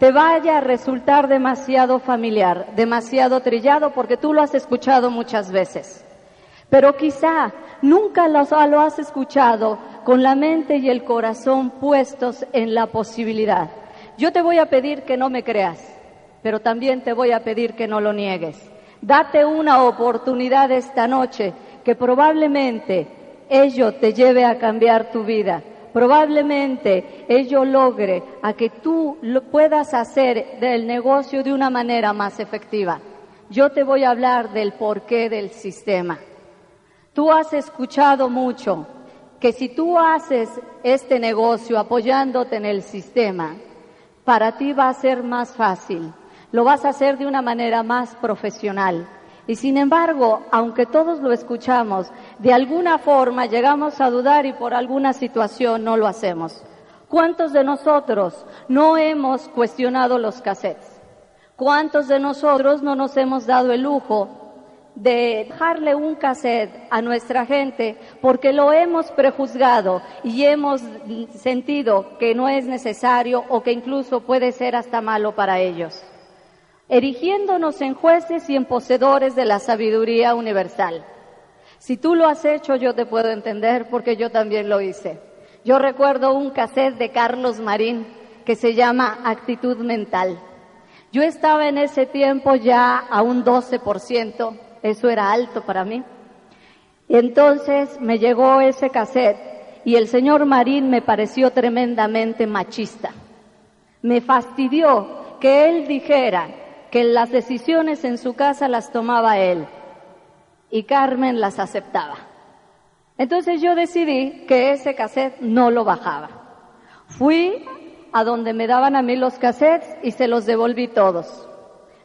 te vaya a resultar demasiado familiar, demasiado trillado, porque tú lo has escuchado muchas veces. Pero quizá nunca lo, has escuchado con la mente y el corazón puestos en la posibilidad. Yo te voy a pedir que no me creas, pero también te voy a pedir que no lo niegues. Date una oportunidad esta noche que probablemente ello te lleve a cambiar tu vida. Probablemente ello logre a que tú lo puedas hacer del negocio de una manera más efectiva. Yo te voy a hablar del porqué del sistema. Tú has escuchado mucho que si tú haces este negocio apoyándote en el sistema, para ti va a ser más fácil, lo vas a hacer de una manera más profesional. Y sin embargo, aunque todos lo escuchamos, de alguna forma llegamos a dudar y por alguna situación no lo hacemos. ¿Cuántos de nosotros no hemos cuestionado los cassettes? ¿Cuántos de nosotros no nos hemos dado el lujo de dejarle un cassette a nuestra gente porque lo hemos prejuzgado y hemos sentido que no es necesario o que incluso puede ser hasta malo para ellos, erigiéndonos en jueces y en poseedores de la sabiduría universal. Si tú lo has hecho, yo te puedo entender porque yo también lo hice. Yo recuerdo un cassette de Carlos Marín que se llama Actitud Mental. Yo estaba en ese tiempo ya a un 12%, eso era alto para mí. Entonces me llegó ese cassette y el señor Marín me pareció tremendamente machista. Me fastidió que él dijera que las decisiones en su casa las tomaba él y Carmen las aceptaba. Entonces yo decidí que ese cassette no lo bajaba. Fui a donde me daban a mí los cassettes y se los devolví todos.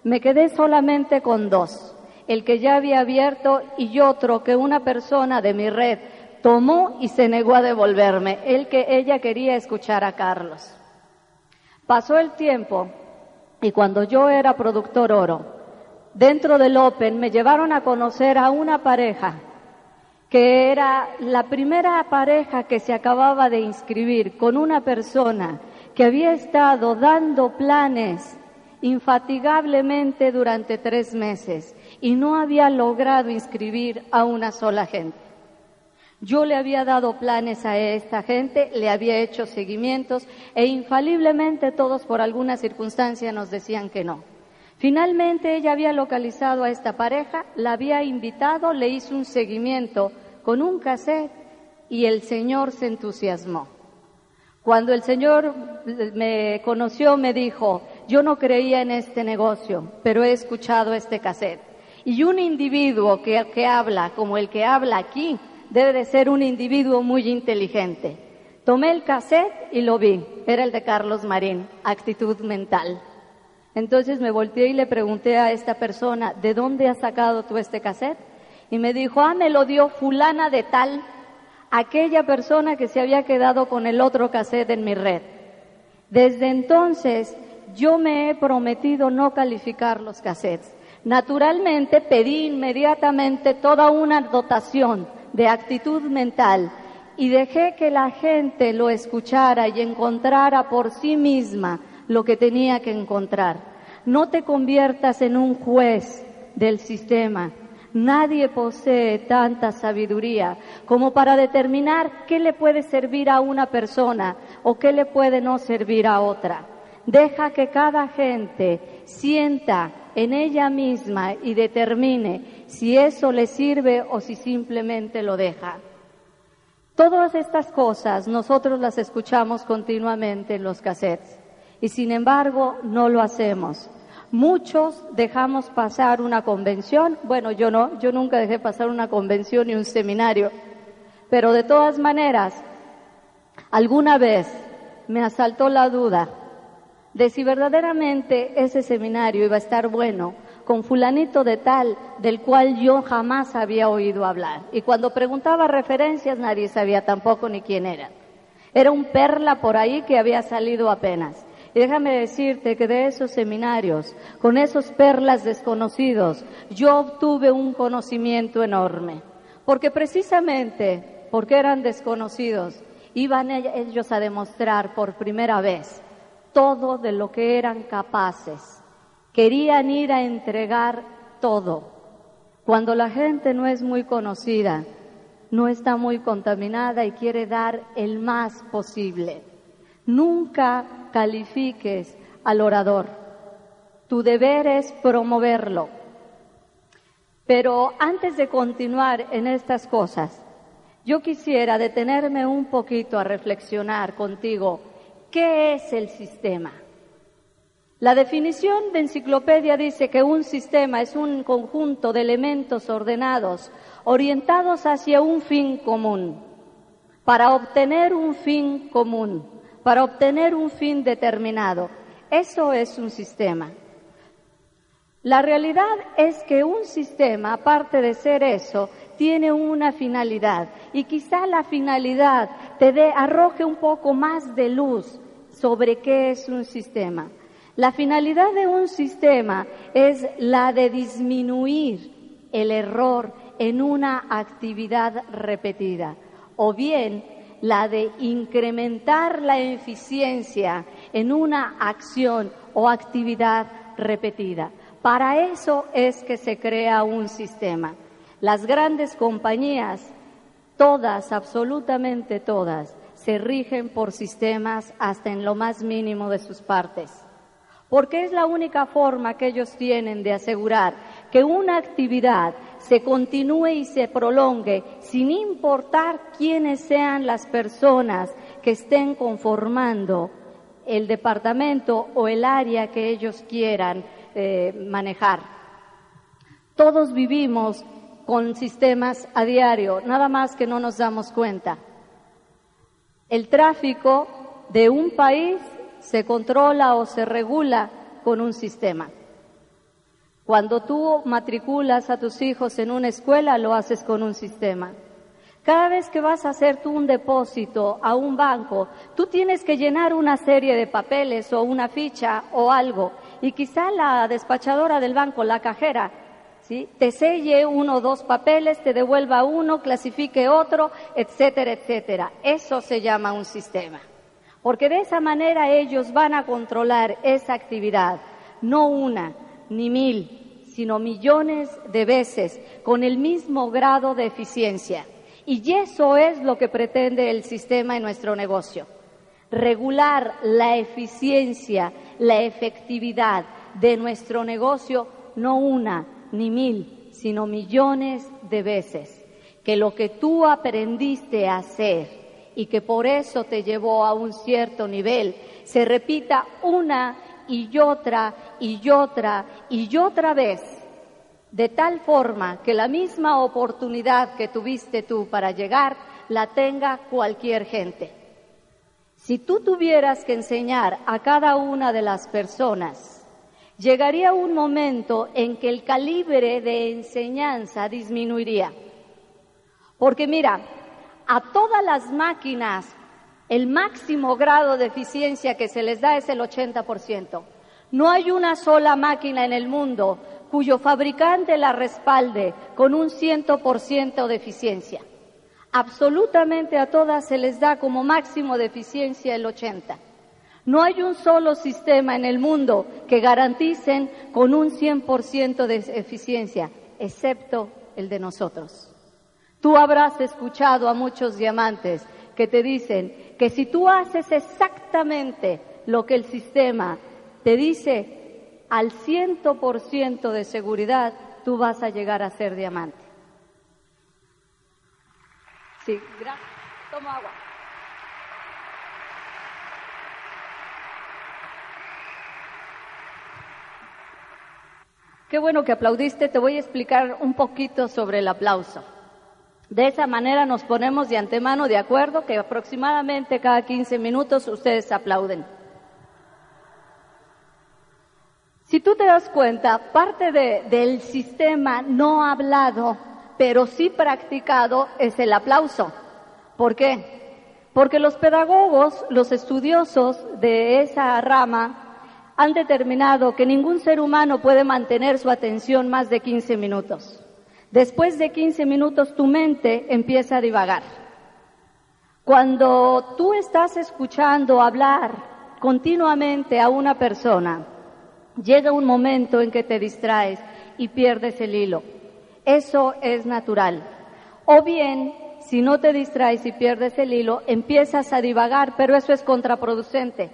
Me quedé solamente con dos el que ya había abierto y otro que una persona de mi red tomó y se negó a devolverme, el que ella quería escuchar a Carlos. Pasó el tiempo y cuando yo era productor oro, dentro del Open me llevaron a conocer a una pareja que era la primera pareja que se acababa de inscribir con una persona que había estado dando planes infatigablemente durante tres meses y no había logrado inscribir a una sola gente. Yo le había dado planes a esta gente, le había hecho seguimientos e infaliblemente todos por alguna circunstancia nos decían que no. Finalmente ella había localizado a esta pareja, la había invitado, le hizo un seguimiento con un cassette y el Señor se entusiasmó. Cuando el Señor me conoció me dijo, yo no creía en este negocio, pero he escuchado este cassette. Y un individuo que, que habla como el que habla aquí debe de ser un individuo muy inteligente. Tomé el cassette y lo vi. Era el de Carlos Marín, actitud mental. Entonces me volteé y le pregunté a esta persona, ¿de dónde has sacado tú este cassette? Y me dijo, ah, me lo dio fulana de tal, aquella persona que se había quedado con el otro cassette en mi red. Desde entonces yo me he prometido no calificar los cassettes. Naturalmente pedí inmediatamente toda una dotación de actitud mental y dejé que la gente lo escuchara y encontrara por sí misma lo que tenía que encontrar. No te conviertas en un juez del sistema. Nadie posee tanta sabiduría como para determinar qué le puede servir a una persona o qué le puede no servir a otra. Deja que cada gente sienta en ella misma y determine si eso le sirve o si simplemente lo deja. Todas estas cosas nosotros las escuchamos continuamente en los cassettes y sin embargo no lo hacemos. Muchos dejamos pasar una convención, bueno yo no, yo nunca dejé pasar una convención ni un seminario, pero de todas maneras, alguna vez me asaltó la duda de si verdaderamente ese seminario iba a estar bueno con fulanito de tal del cual yo jamás había oído hablar. Y cuando preguntaba referencias nadie sabía tampoco ni quién era. Era un perla por ahí que había salido apenas. Y déjame decirte que de esos seminarios, con esos perlas desconocidos, yo obtuve un conocimiento enorme. Porque precisamente, porque eran desconocidos, iban ellos a demostrar por primera vez todo de lo que eran capaces. Querían ir a entregar todo. Cuando la gente no es muy conocida, no está muy contaminada y quiere dar el más posible. Nunca califiques al orador. Tu deber es promoverlo. Pero antes de continuar en estas cosas, yo quisiera detenerme un poquito a reflexionar contigo, ¿qué es el sistema? La definición de enciclopedia dice que un sistema es un conjunto de elementos ordenados, orientados hacia un fin común, para obtener un fin común, para obtener un fin determinado. Eso es un sistema. La realidad es que un sistema, aparte de ser eso, tiene una finalidad y quizá la finalidad te dé, arroje un poco más de luz sobre qué es un sistema. La finalidad de un sistema es la de disminuir el error en una actividad repetida o bien la de incrementar la eficiencia en una acción o actividad repetida. Para eso es que se crea un sistema. Las grandes compañías, todas, absolutamente todas, se rigen por sistemas hasta en lo más mínimo de sus partes, porque es la única forma que ellos tienen de asegurar que una actividad se continúe y se prolongue sin importar quiénes sean las personas que estén conformando el departamento o el área que ellos quieran eh, manejar. Todos vivimos con sistemas a diario, nada más que no nos damos cuenta. El tráfico de un país se controla o se regula con un sistema. Cuando tú matriculas a tus hijos en una escuela, lo haces con un sistema. Cada vez que vas a hacer tú un depósito a un banco, tú tienes que llenar una serie de papeles o una ficha o algo. Y quizá la despachadora del banco, la cajera, ¿sí? te selle uno o dos papeles, te devuelva uno, clasifique otro, etcétera, etcétera. Eso se llama un sistema. Porque de esa manera ellos van a controlar esa actividad, no una ni mil, sino millones de veces, con el mismo grado de eficiencia. Y eso es lo que pretende el sistema en nuestro negocio. Regular la eficiencia, la efectividad de nuestro negocio, no una, ni mil, sino millones de veces. Que lo que tú aprendiste a hacer y que por eso te llevó a un cierto nivel, se repita una y otra y otra y otra vez, de tal forma que la misma oportunidad que tuviste tú para llegar la tenga cualquier gente. Si tú tuvieras que enseñar a cada una de las personas llegaría un momento en que el calibre de enseñanza disminuiría. Porque mira, a todas las máquinas el máximo grado de eficiencia que se les da es el 80%. No hay una sola máquina en el mundo cuyo fabricante la respalde con un 100% de eficiencia. Absolutamente a todas se les da como máximo de eficiencia el 80%. No hay un solo sistema en el mundo que garanticen con un 100% de eficiencia, excepto el de nosotros. Tú habrás escuchado a muchos diamantes que te dicen que si tú haces exactamente lo que el sistema te dice al 100% de seguridad, tú vas a llegar a ser diamante. Sí, gracias. Tomo agua. Qué bueno que aplaudiste. Te voy a explicar un poquito sobre el aplauso. De esa manera nos ponemos de antemano de acuerdo que aproximadamente cada 15 minutos ustedes aplauden. Si tú te das cuenta, parte de, del sistema no hablado, pero sí practicado, es el aplauso. ¿Por qué? Porque los pedagogos, los estudiosos de esa rama, han determinado que ningún ser humano puede mantener su atención más de 15 minutos. Después de 15 minutos tu mente empieza a divagar. Cuando tú estás escuchando hablar continuamente a una persona, llega un momento en que te distraes y pierdes el hilo. Eso es natural. O bien, si no te distraes y pierdes el hilo, empiezas a divagar, pero eso es contraproducente.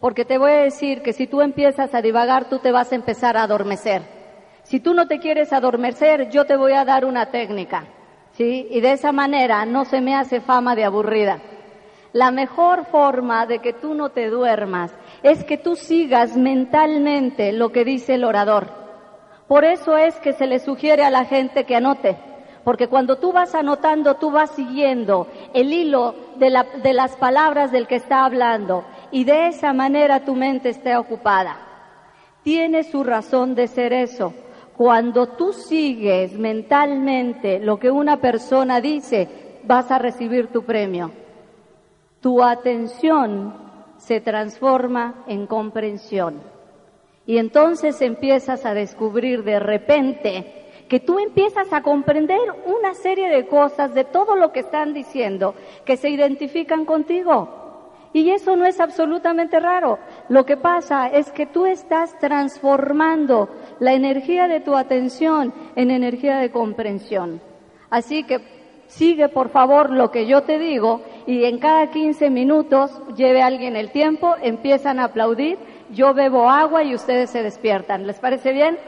Porque te voy a decir que si tú empiezas a divagar, tú te vas a empezar a adormecer. Si tú no te quieres adormecer, yo te voy a dar una técnica. ¿Sí? Y de esa manera no se me hace fama de aburrida. La mejor forma de que tú no te duermas es que tú sigas mentalmente lo que dice el orador. Por eso es que se le sugiere a la gente que anote, porque cuando tú vas anotando, tú vas siguiendo el hilo de, la, de las palabras del que está hablando y de esa manera tu mente esté ocupada. Tiene su razón de ser eso. Cuando tú sigues mentalmente lo que una persona dice, vas a recibir tu premio. Tu atención se transforma en comprensión. Y entonces empiezas a descubrir de repente que tú empiezas a comprender una serie de cosas de todo lo que están diciendo que se identifican contigo. Y eso no es absolutamente raro. Lo que pasa es que tú estás transformando la energía de tu atención en energía de comprensión. Así que sigue por favor lo que yo te digo y en cada 15 minutos lleve a alguien el tiempo, empiezan a aplaudir, yo bebo agua y ustedes se despiertan. ¿Les parece bien?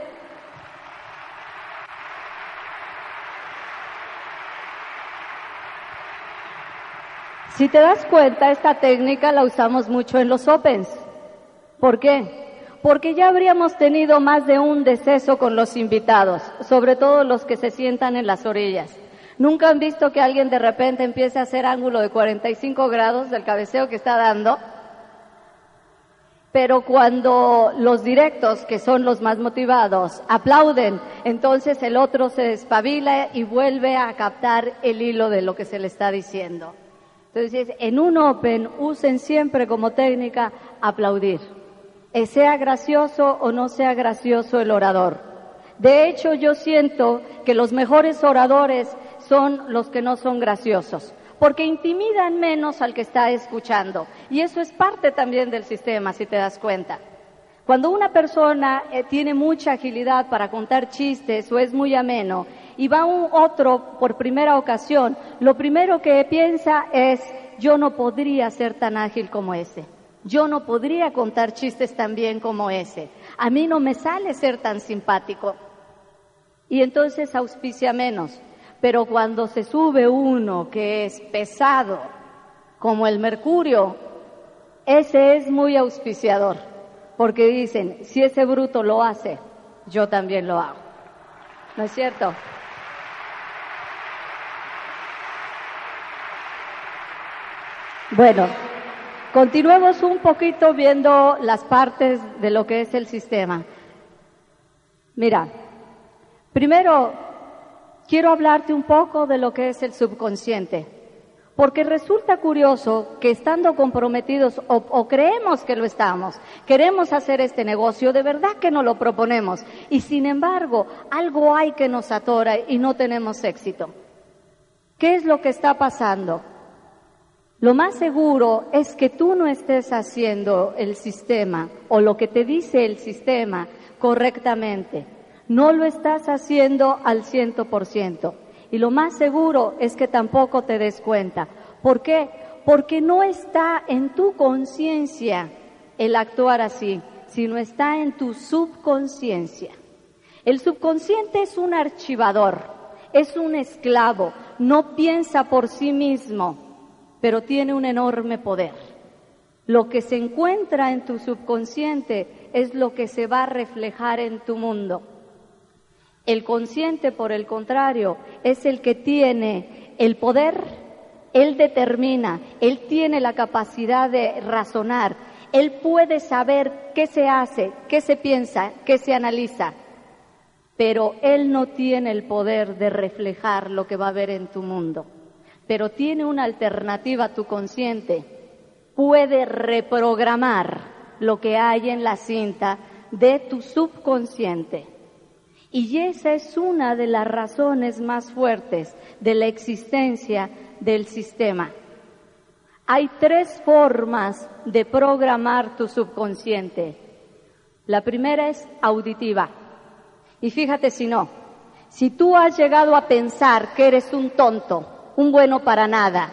Si te das cuenta, esta técnica la usamos mucho en los Opens. ¿Por qué? Porque ya habríamos tenido más de un deceso con los invitados, sobre todo los que se sientan en las orillas. ¿Nunca han visto que alguien de repente empiece a hacer ángulo de 45 grados del cabeceo que está dando? Pero cuando los directos, que son los más motivados, aplauden, entonces el otro se despabila y vuelve a captar el hilo de lo que se le está diciendo. Entonces, en un Open usen siempre como técnica aplaudir, eh, sea gracioso o no sea gracioso el orador. De hecho, yo siento que los mejores oradores son los que no son graciosos, porque intimidan menos al que está escuchando. Y eso es parte también del sistema, si te das cuenta. Cuando una persona eh, tiene mucha agilidad para contar chistes o es muy ameno y va un otro por primera ocasión, lo primero que piensa es, yo no podría ser tan ágil como ese. Yo no podría contar chistes tan bien como ese. A mí no me sale ser tan simpático. Y entonces auspicia menos. Pero cuando se sube uno que es pesado, como el mercurio, ese es muy auspiciador. Porque dicen, si ese bruto lo hace, yo también lo hago. ¿No es cierto? Bueno, continuemos un poquito viendo las partes de lo que es el sistema. Mira, primero quiero hablarte un poco de lo que es el subconsciente, porque resulta curioso que estando comprometidos o, o, creemos que lo estamos, queremos hacer este negocio, de verdad que no lo proponemos y sin embargo algo hay que nos atora y no tenemos éxito. ¿Qué es lo que está pasando? Lo más seguro es que tú no estés haciendo el sistema o lo que te dice el sistema correctamente. No lo estás haciendo al ciento por ciento. Y lo más seguro es que tampoco te des cuenta. ¿Por qué? Porque no está en tu conciencia el actuar así, sino está en tu subconsciencia. El subconsciente es un archivador, es un esclavo, no piensa por sí mismo pero tiene un enorme poder. Lo que se encuentra en tu subconsciente es lo que se va a reflejar en tu mundo. El consciente, por el contrario, es el que tiene el poder, él determina, él tiene la capacidad de razonar, Él puede saber qué se hace, qué se piensa, qué se analiza, pero Él no tiene el poder de reflejar lo que va a haber en tu mundo. Pero tiene una alternativa tu consciente. Puede reprogramar lo que hay en la cinta de tu subconsciente. Y esa es una de las razones más fuertes de la existencia del sistema. Hay tres formas de programar tu subconsciente. La primera es auditiva. Y fíjate si no, si tú has llegado a pensar que eres un tonto, un bueno para nada,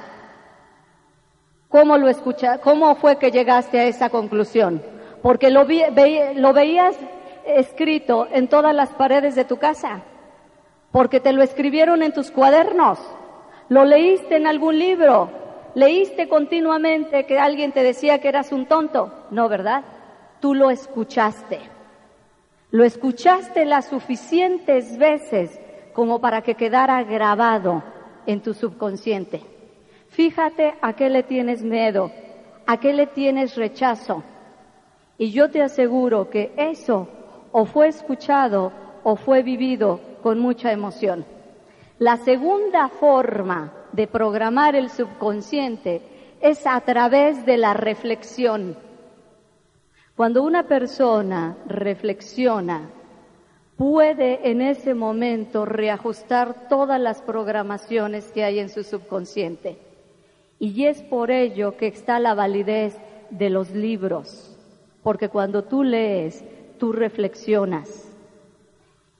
¿cómo lo escucha, cómo fue que llegaste a esa conclusión? Porque lo, lo veías escrito en todas las paredes de tu casa, porque te lo escribieron en tus cuadernos, lo leíste en algún libro, ¿Leíste continuamente que alguien te decía que eras un tonto? No, ¿verdad? Tú lo escuchaste. Lo escuchaste las suficientes veces como para que quedara grabado en tu subconsciente. Fíjate a qué le tienes miedo, a qué le tienes rechazo. Y yo te aseguro que eso o fue escuchado o fue vivido con mucha emoción. La segunda forma de programar el subconsciente es a través de la reflexión. Cuando una persona reflexiona, puede en ese momento reajustar todas las programaciones que hay en su subconsciente. Y es por ello que está la validez de los libros, porque cuando tú lees, tú reflexionas.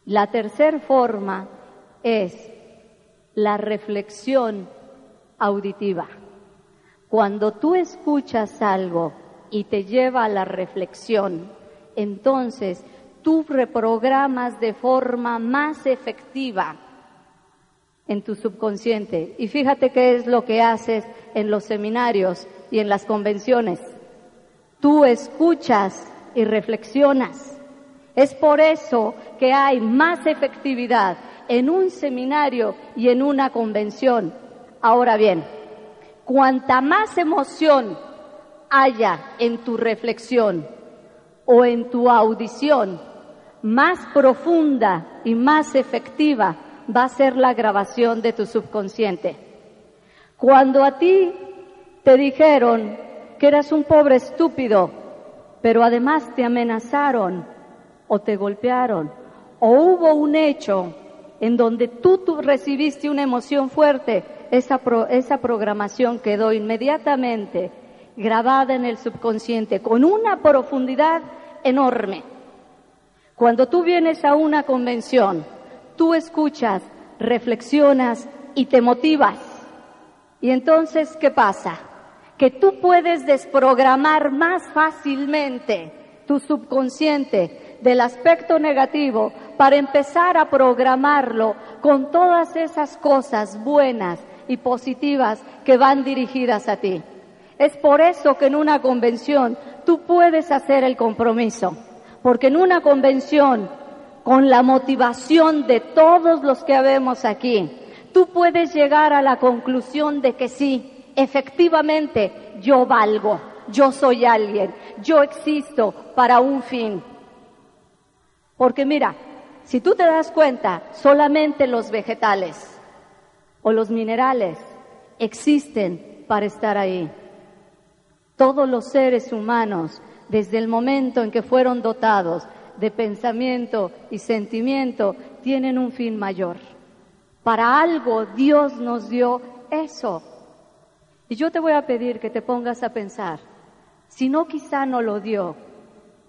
La tercera forma es la reflexión auditiva. Cuando tú escuchas algo y te lleva a la reflexión, entonces tú reprogramas de forma más efectiva en tu subconsciente. Y fíjate qué es lo que haces en los seminarios y en las convenciones. Tú escuchas y reflexionas. Es por eso que hay más efectividad en un seminario y en una convención. Ahora bien, cuanta más emoción haya en tu reflexión o en tu audición, más profunda y más efectiva va a ser la grabación de tu subconsciente. Cuando a ti te dijeron que eras un pobre estúpido, pero además te amenazaron o te golpearon, o hubo un hecho en donde tú, recibiste una emoción fuerte, esa, esa programación quedó inmediatamente grabada en el subconsciente con una profundidad enorme. Cuando tú vienes a una convención, tú escuchas, reflexionas y te motivas. Y entonces, ¿qué pasa? Que tú puedes desprogramar más fácilmente tu subconsciente del aspecto negativo para empezar a programarlo con todas esas cosas buenas y positivas que van dirigidas a ti. Es por eso que en una convención tú puedes hacer el compromiso, porque en una convención, con la motivación de todos los que habemos aquí, tú puedes llegar a la conclusión de que sí, efectivamente, yo valgo, yo soy alguien, yo existo para un fin. Porque mira, si tú te das cuenta, solamente los vegetales o los minerales existen para estar ahí. Todos los seres humanos, desde el momento en que fueron dotados de pensamiento y sentimiento, tienen un fin mayor. Para algo Dios nos dio eso. Y yo te voy a pedir que te pongas a pensar, si no quizá no lo dio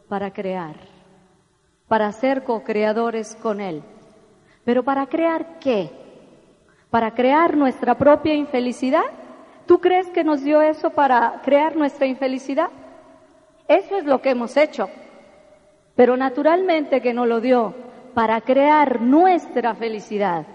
para crear para ser co-creadores con Él. Pero ¿para crear qué? ¿Para crear nuestra propia infelicidad? ¿Tú crees que nos dio eso para crear nuestra infelicidad? Eso es lo que hemos hecho. Pero naturalmente que nos lo dio para crear nuestra felicidad.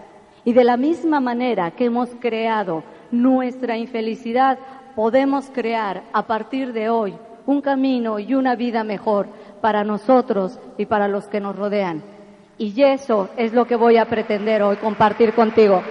Y de la misma manera que hemos creado nuestra infelicidad, podemos crear a partir de hoy un camino y una vida mejor para nosotros y para los que nos rodean. Y eso es lo que voy a pretender hoy compartir contigo.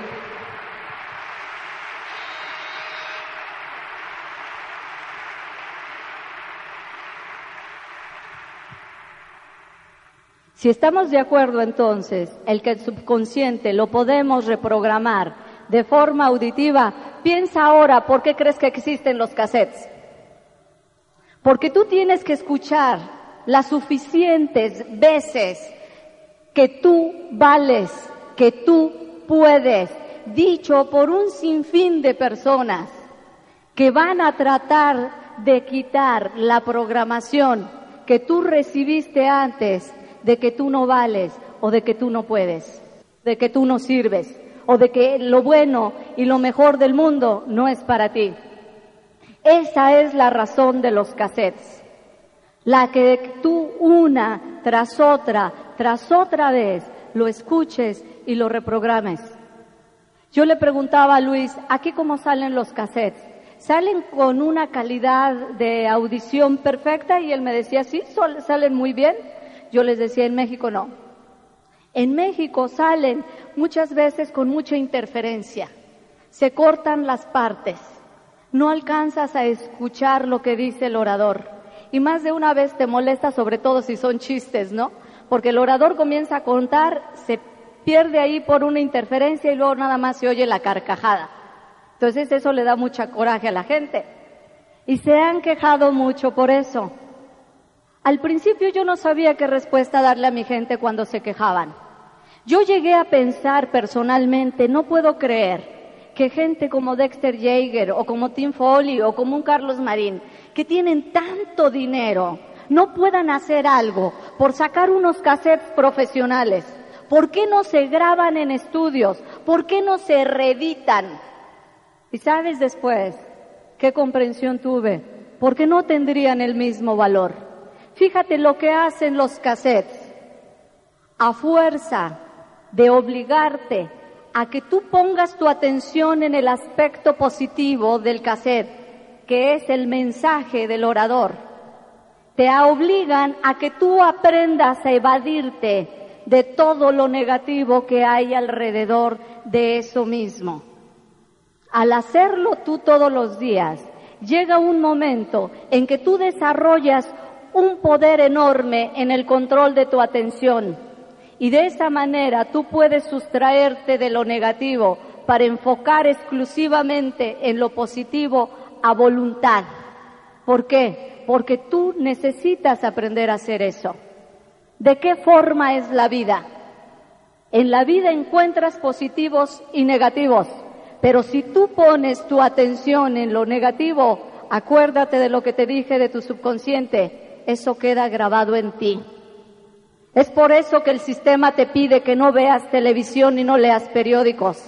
Si estamos de acuerdo entonces, el que el subconsciente lo podemos reprogramar de forma auditiva, piensa ahora por qué crees que existen los cassettes. Porque tú tienes que escuchar las suficientes veces que tú vales, que tú puedes, dicho por un sinfín de personas que van a tratar de quitar la programación que tú recibiste antes de que tú no vales o de que tú no puedes, de que tú no sirves o de que lo bueno y lo mejor del mundo no es para ti. Esa es la razón de los cassettes. La que tú una tras otra, tras otra vez, lo escuches y lo reprogrames. Yo le preguntaba a Luis, ¿aquí cómo salen los cassettes? ¿Salen con una calidad de audición perfecta? Y él me decía, sí, salen muy bien. Yo les decía, en México no. En México salen muchas veces con mucha interferencia. Se cortan las partes. No alcanzas a escuchar lo que dice el orador. Y más de una vez te molesta, sobre todo si son chistes, ¿no? Porque el orador comienza a contar, se pierde ahí por una interferencia y luego nada más se oye la carcajada. Entonces eso le da mucha coraje a la gente. Y se han quejado mucho por eso. Al principio yo no sabía qué respuesta darle a mi gente cuando se quejaban. Yo llegué a pensar personalmente, no puedo creer que gente como Dexter Jaeger o como Tim Foley o como un Carlos Marín, que tienen tanto dinero, no puedan hacer algo por sacar unos cassettes profesionales. ¿Por qué no se graban en estudios? ¿Por qué no se reeditan? Y sabes después qué comprensión tuve, porque no tendrían el mismo valor. Fíjate lo que hacen los cassettes. A fuerza de obligarte a que tú pongas tu atención en el aspecto positivo del cassette, que es el mensaje del orador, te obligan a que tú aprendas a evadirte de todo lo negativo que hay alrededor de eso mismo. Al hacerlo tú todos los días, llega un momento en que tú desarrollas un poder enorme en el control de tu atención. Y de esa manera tú puedes sustraerte de lo negativo para enfocar exclusivamente en lo positivo a voluntad. ¿Por qué? Porque tú necesitas aprender a hacer eso. ¿De qué forma es la vida? En la vida encuentras positivos y negativos, pero si tú pones tu atención en lo negativo, acuérdate de lo que te dije de tu subconsciente, eso queda grabado en ti. Es por eso que el sistema te pide que no veas televisión y no leas periódicos.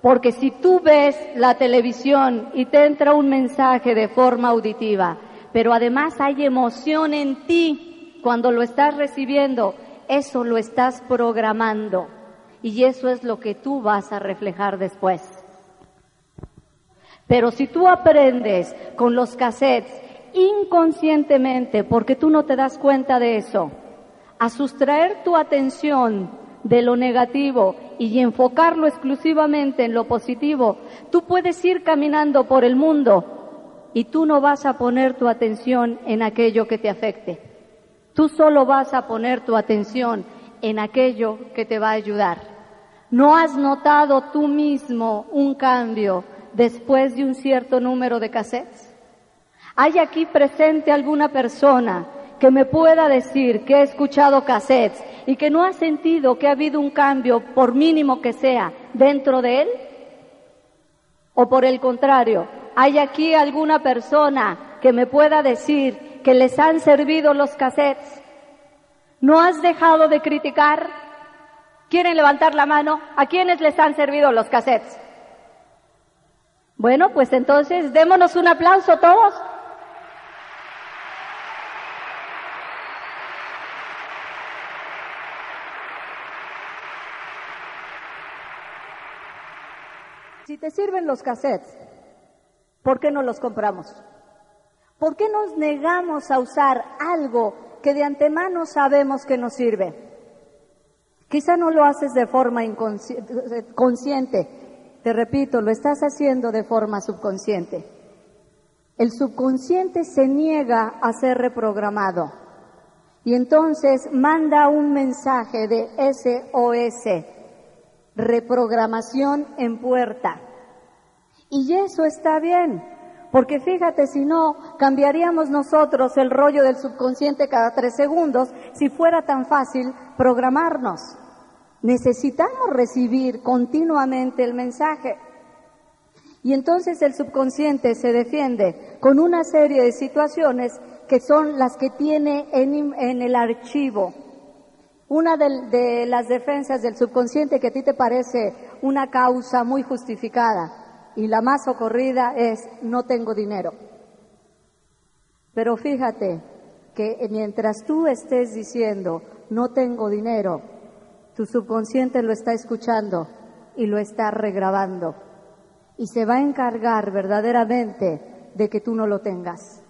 Porque si tú ves la televisión y te entra un mensaje de forma auditiva, pero además hay emoción en ti cuando lo estás recibiendo, eso lo estás programando. Y eso es lo que tú vas a reflejar después. Pero si tú aprendes con los cassettes inconscientemente, porque tú no te das cuenta de eso, a sustraer tu atención de lo negativo y enfocarlo exclusivamente en lo positivo, tú puedes ir caminando por el mundo y tú no vas a poner tu atención en aquello que te afecte. Tú solo vas a poner tu atención en aquello que te va a ayudar. ¿No has notado tú mismo un cambio después de un cierto número de cassettes? ¿Hay aquí presente alguna persona que me pueda decir que ha escuchado cassettes y que no ha sentido que ha habido un cambio, por mínimo que sea, dentro de él? ¿O por el contrario, hay aquí alguna persona que me pueda decir que les han servido los cassettes? ¿No has dejado de criticar? ¿Quieren levantar la mano? ¿A quiénes les han servido los cassettes? Bueno, pues entonces démonos un aplauso todos. Te sirven los cassettes, ¿por qué no los compramos? ¿Por qué nos negamos a usar algo que de antemano sabemos que nos sirve? Quizá no lo haces de forma consciente, te repito, lo estás haciendo de forma subconsciente. El subconsciente se niega a ser reprogramado. Y entonces manda un mensaje de SOS, reprogramación en puerta. Y eso está bien, porque fíjate, si no, cambiaríamos nosotros el rollo del subconsciente cada tres segundos si fuera tan fácil programarnos. Necesitamos recibir continuamente el mensaje. Y entonces el subconsciente se defiende con una serie de situaciones que son las que tiene en, el archivo. Una de, las defensas del subconsciente que a ti te parece una causa muy justificada y la más ocurrida es no tengo dinero. Pero fíjate que mientras tú estés diciendo no tengo dinero, tu subconsciente lo está escuchando y lo está regrabando y se va a encargar verdaderamente de que tú no lo tengas.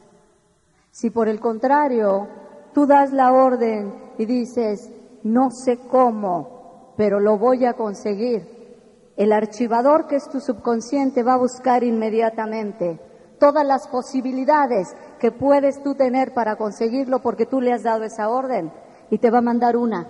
Si por el contrario tú das la orden y dices, no sé cómo, pero lo voy a conseguir, el archivador que es tu subconsciente va a buscar inmediatamente todas las posibilidades que puedes tú tener para conseguirlo porque tú le has dado esa orden y te va a mandar una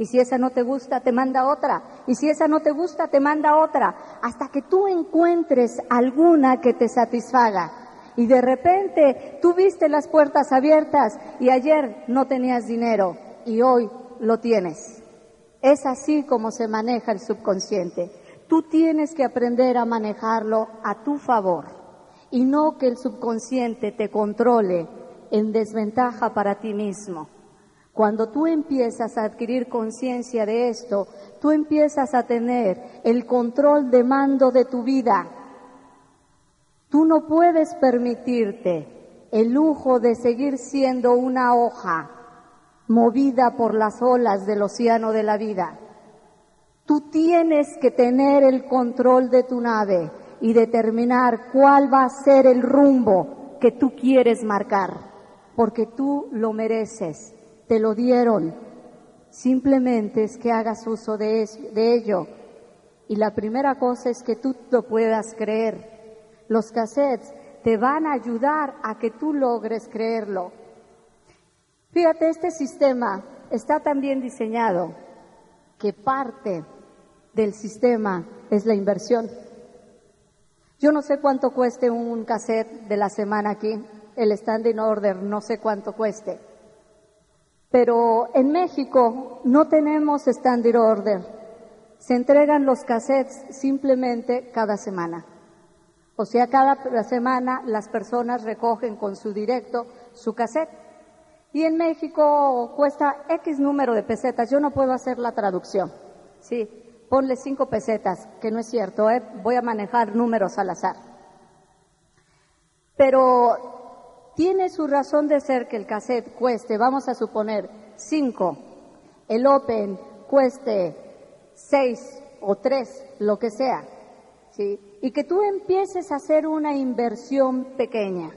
y si esa no te gusta, te manda otra. Y si esa no te gusta, te manda otra. Hasta que tú encuentres alguna que te satisfaga. Y de repente tú viste las puertas abiertas y ayer no tenías dinero y hoy lo tienes. Es así como se maneja el subconsciente. Tú tienes que aprender a manejarlo a tu favor y no que el subconsciente te controle en desventaja para ti mismo. Cuando tú empiezas a adquirir conciencia de esto, tú empiezas a tener el control de mando de tu vida. Tú no puedes permitirte el lujo de seguir siendo una hoja movida por las olas del océano de la vida. Tú tienes que tener el control de tu nave y determinar cuál va a ser el rumbo que tú quieres marcar, porque tú lo mereces te lo dieron. Simplemente es que hagas uso de, ello. Y la primera cosa es que tú lo puedas creer. Los cassettes te van a ayudar a que tú logres creerlo. Fíjate, este sistema está tan bien diseñado que parte del sistema es la inversión. Yo no sé cuánto cueste un cassette de la semana aquí, el standing order, no sé cuánto cueste. Pero en México no tenemos standard order. Se entregan los cassettes simplemente cada semana. O sea, cada semana las personas recogen con su directo su cassette. Y en México cuesta X número de pesetas. Yo no puedo hacer la traducción. Sí, ponle cinco pesetas, que no es cierto, ¿eh? voy a manejar números al azar. Pero tiene su razón de ser que el cassette cueste, vamos a suponer, 5, el Open cueste 6 o 3, lo que sea, ¿sí? Y que tú empieces a hacer una inversión pequeña.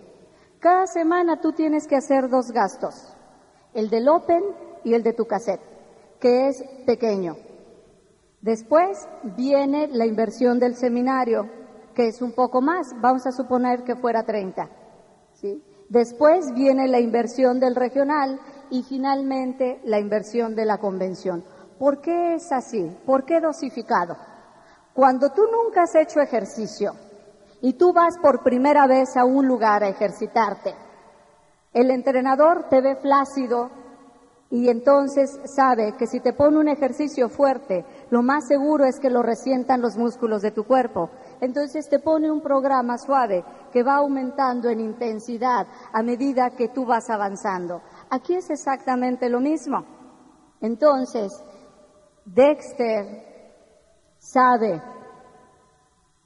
Cada semana tú tienes que hacer dos gastos, el del Open y el de tu cassette, que es pequeño. Después viene la inversión del seminario, que es un poco más, vamos a suponer que fuera 30. ¿sí? Después viene la inversión del regional y finalmente la inversión de la convención. ¿Por qué es así? ¿Por qué dosificado? Cuando tú nunca has hecho ejercicio y tú vas por primera vez a un lugar a ejercitarte, el entrenador te ve flácido y entonces sabe que si te pone un ejercicio fuerte, lo más seguro es que lo resientan los músculos de tu cuerpo entonces te pone un programa suave que va aumentando en intensidad a medida que tú vas avanzando. Aquí es exactamente lo mismo. Entonces, Dexter sabe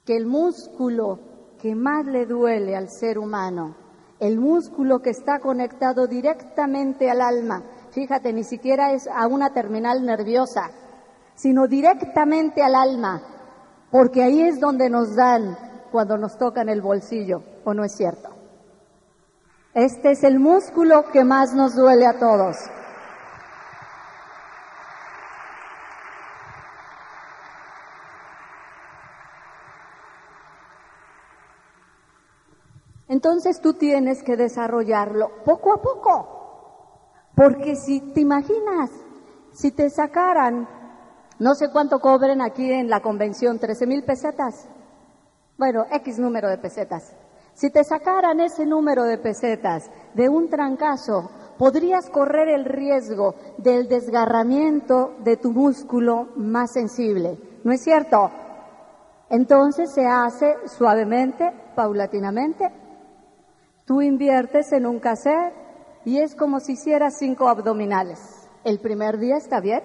que el músculo que más le duele al ser humano, el músculo que está conectado directamente al alma, fíjate, ni siquiera es a una terminal nerviosa, sino directamente al alma, porque ahí es donde nos dan cuando nos tocan el bolsillo, ¿o no es cierto? Este es el músculo que más nos duele a todos. Entonces tú tienes que desarrollarlo poco a poco. Porque si te imaginas, si te sacaran, no sé cuánto cobren aquí en la convención, 13 mil pesetas. Bueno, X número de pesetas. Si te sacaran ese número de pesetas de un trancazo, podrías correr el riesgo del desgarramiento de tu músculo más sensible. ¿No es cierto? Entonces se hace suavemente, paulatinamente. Tú inviertes en un cassette y es como si hicieras cinco abdominales. El primer día está bien.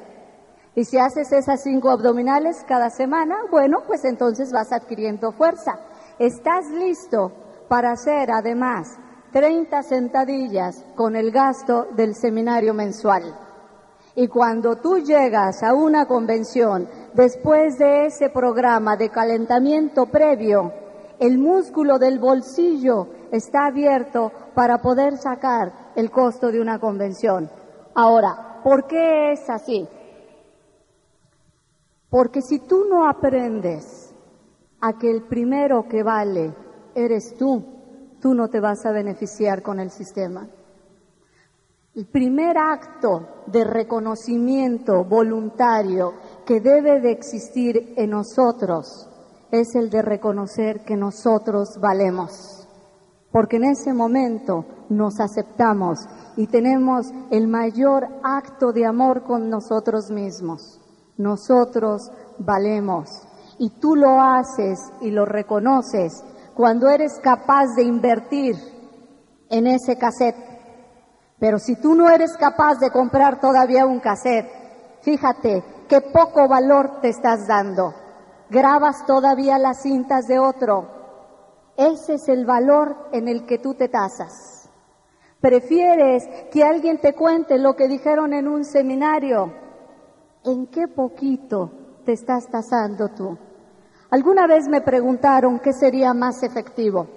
Y si haces esas cinco abdominales cada semana, bueno, pues entonces vas adquiriendo fuerza. Estás listo para hacer además 30 sentadillas con el gasto del seminario mensual. Y cuando tú llegas a una convención, después de ese programa de calentamiento previo, el músculo del bolsillo está abierto para poder sacar el costo de una convención. Ahora, ¿por qué es así? Porque si tú no aprendes a que el primero que vale eres tú, tú no te vas a beneficiar con el sistema. El primer acto de reconocimiento voluntario que debe de existir en nosotros es el de reconocer que nosotros valemos. Porque en ese momento nos aceptamos y tenemos el mayor acto de amor con nosotros mismos. Nosotros valemos. Y tú lo haces y lo reconoces cuando eres capaz de invertir en ese cassette pero si tú no eres capaz de comprar todavía un cassette, fíjate qué poco valor te estás dando. Grabas todavía las cintas de otro. Ese es el valor en el que tú te tasas. Prefieres que alguien te cuente lo que dijeron en un seminario. ¿En qué poquito te estás tasando tú? Alguna vez me preguntaron qué sería más efectivo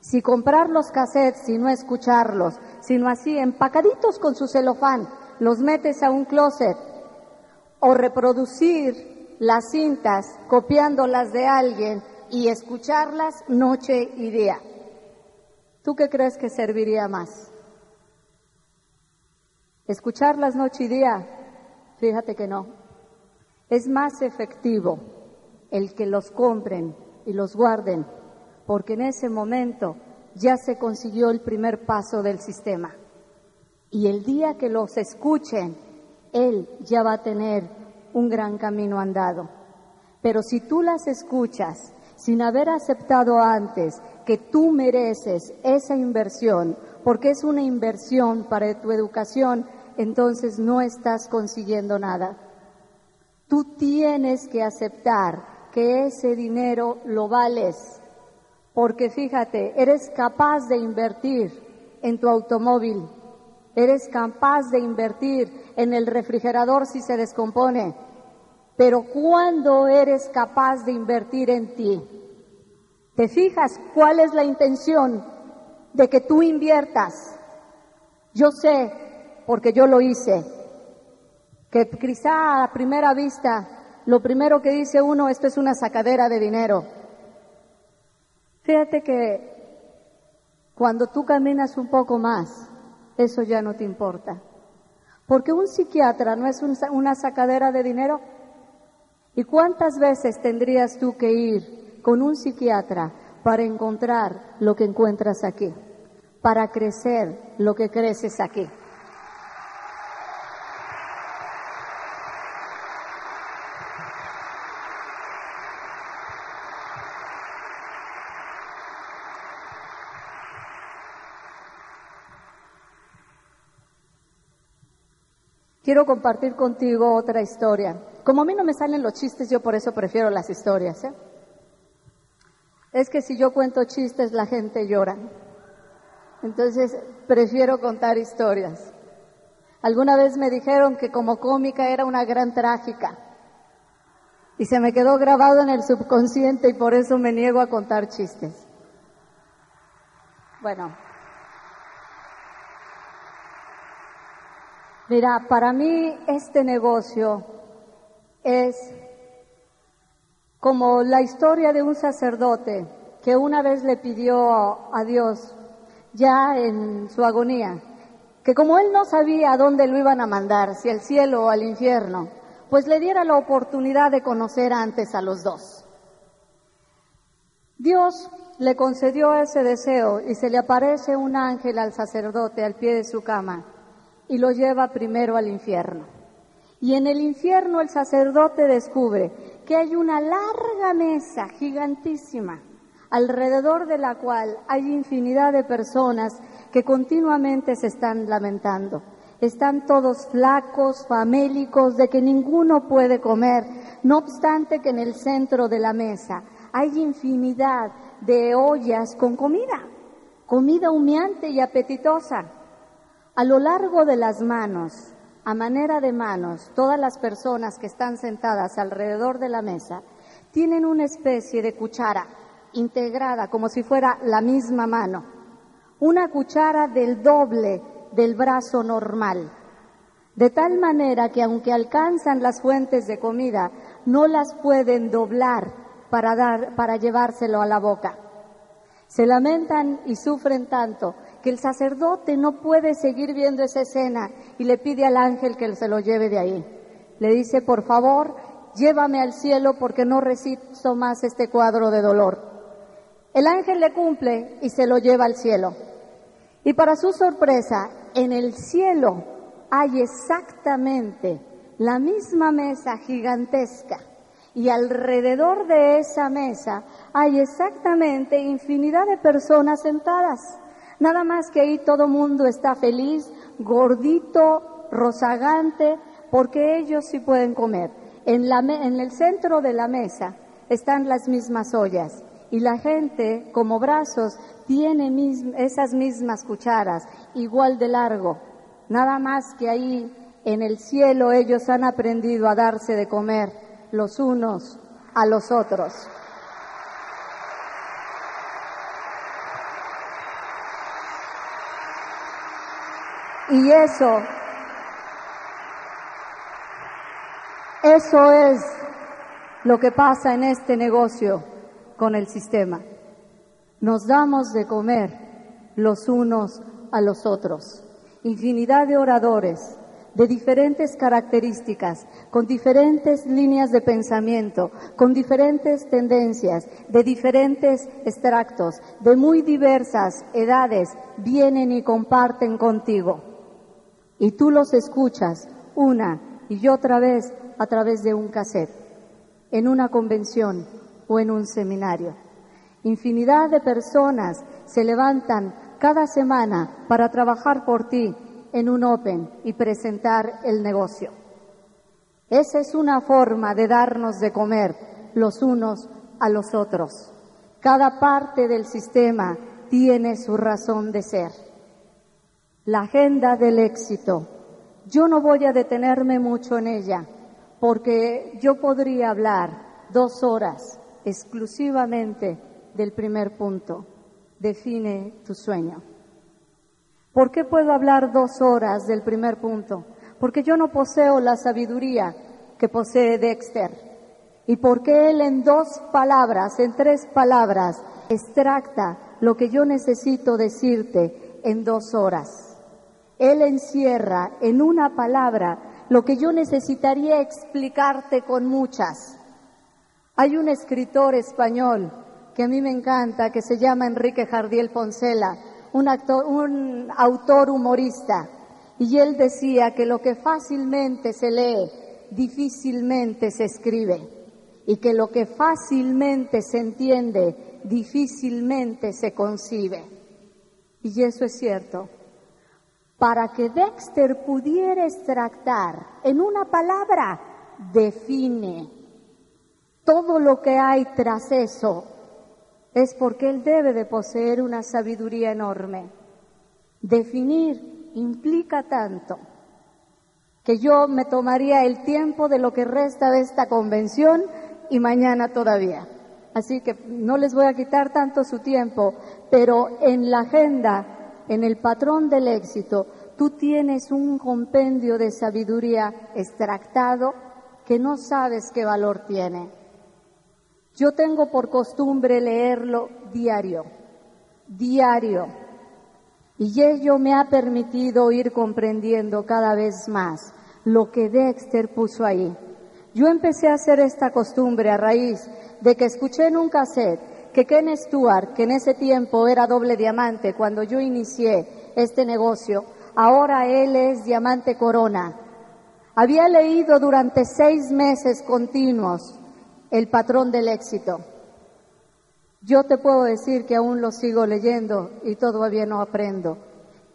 si comprar los cassettes, si no escucharlos, sino así empacaditos con su celofán, los metes a un closet, o reproducir las cintas copiándolas de alguien y escucharlas noche y día. ¿Tú qué crees que serviría más? ¿Escucharlas noche y día? Fíjate que no. Es más efectivo el que los compren y los guarden porque en ese momento ya se consiguió el primer paso del sistema. Y el día que los escuchen, Él ya va a tener un gran camino andado. Pero si tú las escuchas sin haber aceptado antes que tú mereces esa inversión, porque es una inversión para tu educación, entonces no estás consiguiendo nada. Tú tienes que aceptar que ese dinero lo vales porque fíjate, eres capaz de invertir en tu automóvil, eres capaz de invertir en el refrigerador si se descompone, pero ¿cuándo eres capaz de invertir en ti? ¿Te fijas cuál es la intención de que tú inviertas? Yo sé, porque yo lo hice, que quizá a primera vista lo primero que dice uno, esto es una sacadera de dinero. Fíjate que cuando tú caminas un poco más, eso ya no te importa. Porque un psiquiatra no es una sacadera de dinero. ¿Y cuántas veces tendrías tú que ir con un psiquiatra para encontrar lo que encuentras aquí? Para crecer lo que creces aquí. Quiero compartir contigo otra historia. Como a mí no me salen los chistes, yo por eso prefiero las historias. ¿eh? Es que si yo cuento chistes, la gente llora. Entonces, prefiero contar historias. Alguna vez me dijeron que como cómica era una gran trágica. Y se me quedó grabado en el subconsciente y por eso me niego a contar chistes. Bueno, Mira, para mí este negocio es como la historia de un sacerdote que una vez le pidió a Dios, ya en su agonía, que como él no sabía a dónde lo iban a mandar, si al cielo o al infierno, pues le diera la oportunidad de conocer antes a los dos. Dios le concedió ese deseo y se le aparece un ángel al sacerdote al pie de su cama y lo lleva primero al infierno. Y en el infierno el sacerdote descubre que hay una larga mesa gigantísima alrededor de la cual hay infinidad de personas que continuamente se están lamentando. Están todos flacos, famélicos, de que ninguno puede comer, no obstante que en el centro de la mesa hay infinidad de ollas con comida, comida humeante y apetitosa. A lo largo de las manos, a manera de manos, todas las personas que están sentadas alrededor de la mesa tienen una especie de cuchara integrada como si fuera la misma mano, una cuchara del doble del brazo normal, de tal manera que aunque alcanzan las fuentes de comida, no las pueden doblar para, dar, para llevárselo a la boca. Se lamentan y sufren tanto que el sacerdote no puede seguir viendo esa escena y le pide al ángel que se lo lleve de ahí. Le dice, por favor, llévame al cielo porque no resisto más este cuadro de dolor. El ángel le cumple y se lo lleva al cielo. Y para su sorpresa, en el cielo hay exactamente la misma mesa gigantesca y alrededor de esa mesa hay exactamente infinidad de personas sentadas. Nada más que ahí todo mundo está feliz, gordito, rozagante, porque ellos sí pueden comer. En, la, en el centro de la mesa están las mismas ollas y la gente como brazos tiene esas mismas cucharas, igual de largo. Nada más que ahí en el cielo ellos han aprendido a darse de comer los unos a los otros. Y eso, eso es lo que pasa en este negocio con el sistema. Nos damos de comer los unos a los otros. Infinidad de oradores de diferentes características, con diferentes líneas de pensamiento, con diferentes tendencias, de diferentes extractos, de muy diversas edades, vienen y comparten contigo. Y tú los escuchas una y otra vez a través de un cassette, en una convención, o en un seminario. Infinidad de personas se levantan cada semana para trabajar por ti en un Open y presentar el negocio. Esa es una forma de darnos de comer los unos a los otros. Cada parte del sistema tiene su razón de ser. La agenda del éxito. Yo no voy a detenerme mucho en ella porque yo podría hablar dos horas exclusivamente del primer punto. Define tu sueño. ¿Por qué puedo hablar dos horas del primer punto? Porque yo no poseo la sabiduría que posee Dexter. Y porque él en dos palabras, en tres palabras, extracta lo que yo necesito decirte en dos horas. Él encierra en una palabra lo que yo necesitaría explicarte con muchas. Hay un escritor español que a mí me encanta, que se llama Enrique Jardiel Poncela, un, un autor humorista, y él decía que lo que fácilmente se lee, difícilmente se escribe, y que lo que fácilmente se entiende, difícilmente se concibe. Y eso es cierto. Para que Dexter pudiera extractar en una palabra, define todo lo que hay tras eso es porque Él debe de poseer una sabiduría enorme. Definir implica tanto que yo me tomaría el tiempo de lo que resta de esta convención y mañana todavía. Así que no les voy a quitar tanto su tiempo, pero en la agenda, en el patrón del éxito, tú tienes un compendio de sabiduría extractado que no sabes qué valor tiene. Yo tengo por costumbre leerlo diario, diario. Y ello me ha permitido ir comprendiendo cada vez más lo que Dexter puso ahí. Yo empecé a hacer esta costumbre a raíz de que escuché en un cassette que Ken Stewart, que en ese tiempo era doble diamante cuando yo inicié este negocio, ahora él es diamante corona. Había leído durante seis meses continuos el patrón del éxito. Yo te puedo decir que aún lo sigo leyendo y todavía no aprendo.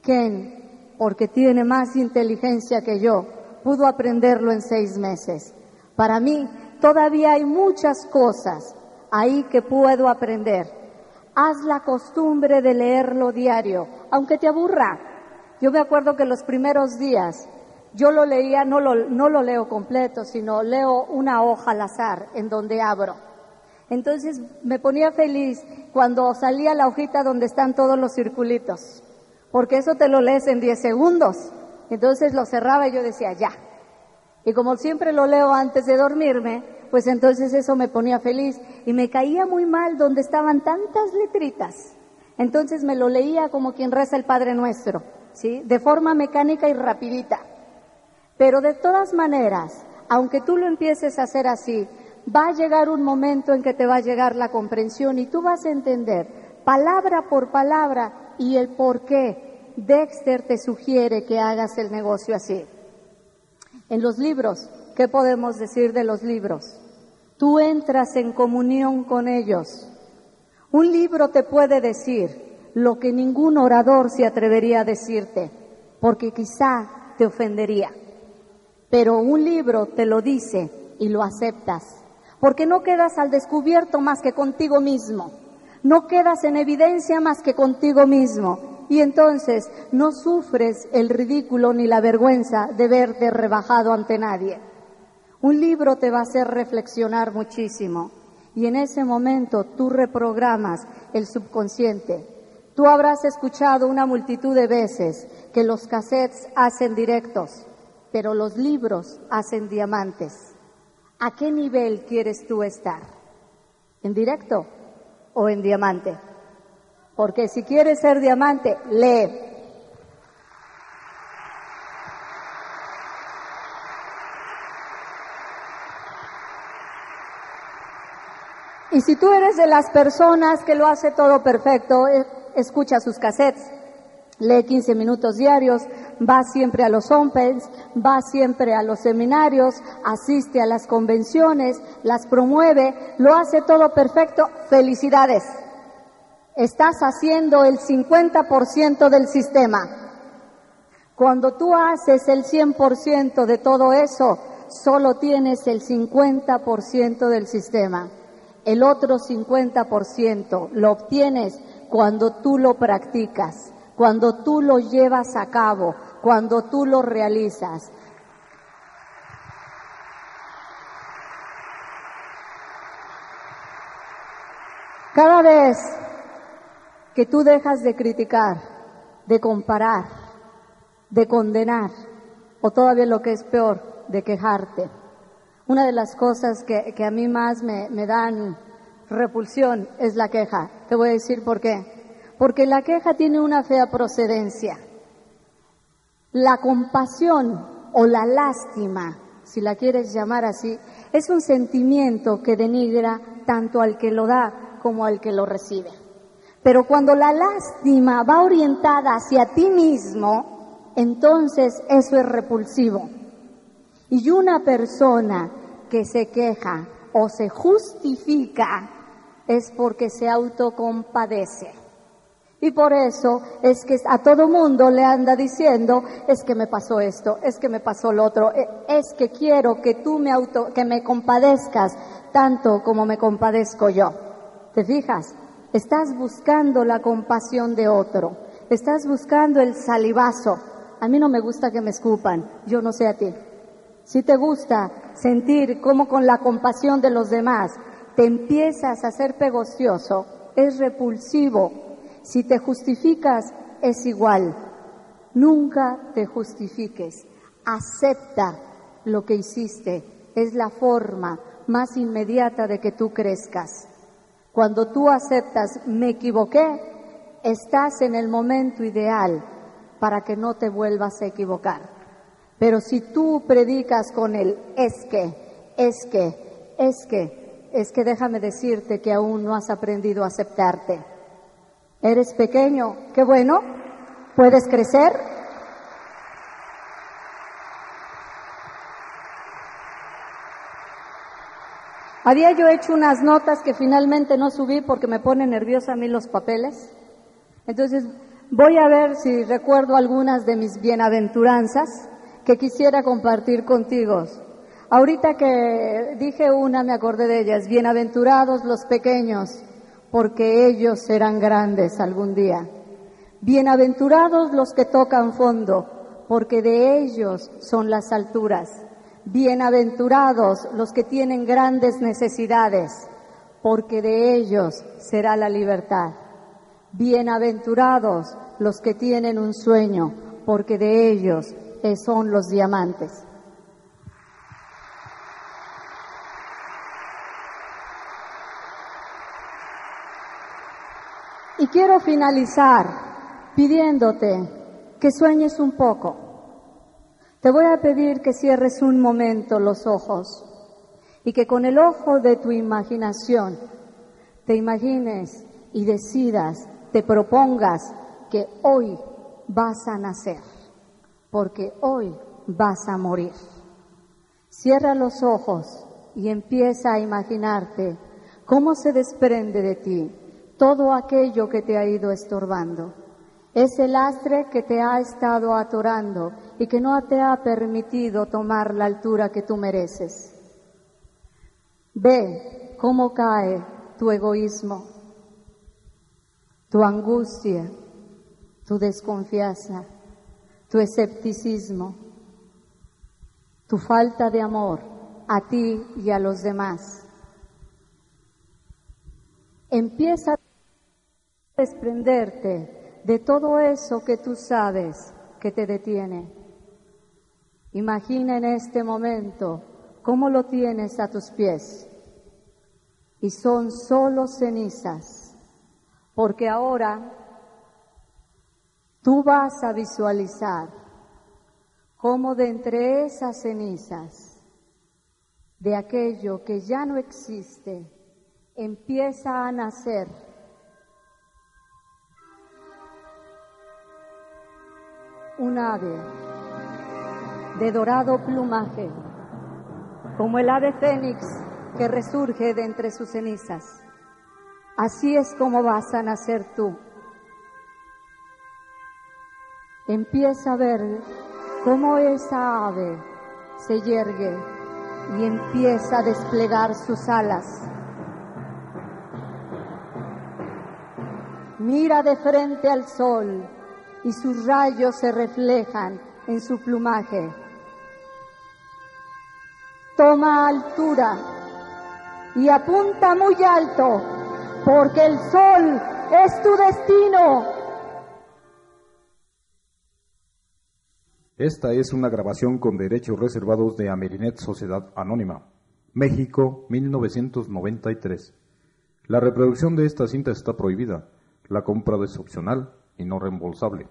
Ken, porque tiene más inteligencia que yo, pudo aprenderlo en seis meses. Para mí, todavía hay muchas cosas ahí que puedo aprender. Haz la costumbre de leerlo diario, aunque te aburra. Yo me acuerdo que los primeros días yo lo leía, no lo, no lo leo completo, sino leo una hoja al azar en donde abro. Entonces me ponía feliz cuando salía la hojita donde están todos los circulitos, porque eso te lo lees en 10 segundos. Entonces lo cerraba y yo decía, ya. Y como siempre lo leo antes de dormirme, pues entonces eso me ponía feliz y me caía muy mal donde estaban tantas letritas. Entonces me lo leía como quien reza el Padre Nuestro, ¿sí? De forma mecánica y rapidita. Pero de todas maneras, aunque tú lo empieces a hacer así, va a llegar un momento en que te va a llegar la comprensión y tú vas a entender palabra por palabra y el por qué Dexter te sugiere que hagas el negocio así. En los libros, ¿qué podemos decir de los libros? Tú entras en comunión con ellos. Un libro te puede decir lo que ningún orador se atrevería a decirte, porque quizá te ofendería. Pero un libro te lo dice y lo aceptas, porque no quedas al descubierto más que contigo mismo, no quedas en evidencia más que contigo mismo, y entonces no sufres el ridículo ni la vergüenza de verte rebajado ante nadie. Un libro te va a hacer reflexionar muchísimo y en ese momento tú reprogramas el subconsciente. Tú habrás escuchado una multitud de veces que los cassettes hacen directos, pero los libros hacen diamantes. ¿A qué nivel quieres tú estar? ¿En directo o en diamante? Porque si quieres ser diamante, lee. Y si tú eres de las personas que lo hace todo perfecto, eh, escucha sus cassettes, lee 15 minutos diarios, va siempre a los Opens, va siempre a los seminarios, asiste a las convenciones, las promueve, lo hace todo perfecto. Felicidades. Estás haciendo el 50% del sistema. Cuando tú haces el 100% de todo eso, solo tienes el 50% del sistema. El otro 50% lo obtienes cuando tú lo practicas cuando tú lo llevas a cabo, cuando tú lo realizas. Cada vez que tú dejas de criticar, de comparar, de condenar, o todavía lo que es peor, de quejarte, una de las cosas que, a mí más me, me dan repulsión es la queja. Te voy a decir por qué porque la queja tiene una fea procedencia. La compasión o la lástima, si la quieres llamar así, es un sentimiento que denigra tanto al que lo da como al que lo recibe. Pero cuando la lástima va orientada hacia ti mismo, entonces eso es repulsivo. Y una persona que se queja o se justifica es porque se autocompadece. Y por eso es que a todo mundo le anda diciendo, es que me pasó esto, es que me pasó lo otro, e, es que quiero que tú me auto, que me compadezcas tanto como me compadezco yo. ¿Te fijas? Estás buscando la compasión de otro, estás buscando el salivazo. A mí no me gusta que me escupan, yo no sé a ti. Si te gusta sentir cómo con la compasión de los demás te empiezas a ser pegostioso, es repulsivo si te justificas, es igual. Nunca te justifiques. Acepta lo que hiciste. Es la forma más inmediata de que tú crezcas. Cuando tú aceptas, me equivoqué, estás en el momento ideal para que no te vuelvas a equivocar. Pero si tú predicas con el es que, es que, es que, es que déjame decirte que aún no has aprendido a aceptarte. Eres pequeño, qué bueno, puedes crecer. Había yo hecho unas notas que finalmente no subí porque me pone nerviosa a mí los papeles. Entonces voy a ver si recuerdo algunas de mis bienaventuranzas que quisiera compartir contigo. Ahorita que dije una me acordé de ellas. Bienaventurados los pequeños, porque ellos serán grandes algún día. Bienaventurados los que tocan fondo, porque de ellos son las alturas. Bienaventurados los que tienen grandes necesidades, porque de ellos será la libertad. Bienaventurados los que tienen un sueño, porque de ellos son los diamantes. Y quiero finalizar pidiéndote que sueñes un poco. Te voy a pedir que cierres un momento los ojos y que con el ojo de tu imaginación te imagines y decidas te propongas que hoy vas a nacer, porque hoy vas a morir. Cierra los ojos y empieza a imaginarte cómo se desprende de ti todo aquello que te ha ido estorbando. Ese lastre que te ha estado atorando y que no te ha permitido tomar la altura que tú mereces. Ve cómo cae tu egoísmo, tu angustia, tu desconfianza, tu escepticismo, tu falta de amor a ti y a los demás. Empieza a desprenderte de todo eso que tú sabes que te detiene. Imagina en este momento cómo lo tienes a tus pies y son solo cenizas porque ahora tú vas a visualizar cómo de entre esas cenizas, de aquello que ya no existe, empieza a nacer un ave de dorado plumaje, como el ave fénix que resurge de entre sus cenizas. Así es como vas a nacer tú. Empieza a ver cómo esa ave se yergue y empieza a desplegar sus alas. Mira de frente al sol y sus rayos se reflejan en su plumaje. Toma altura y apunta muy alto porque el sol es tu destino. Esta es una grabación con derechos reservados de Amerinet Sociedad Anónima, México, 1993. La reproducción de esta cinta está prohibida. La compra es opcional y no reembolsable.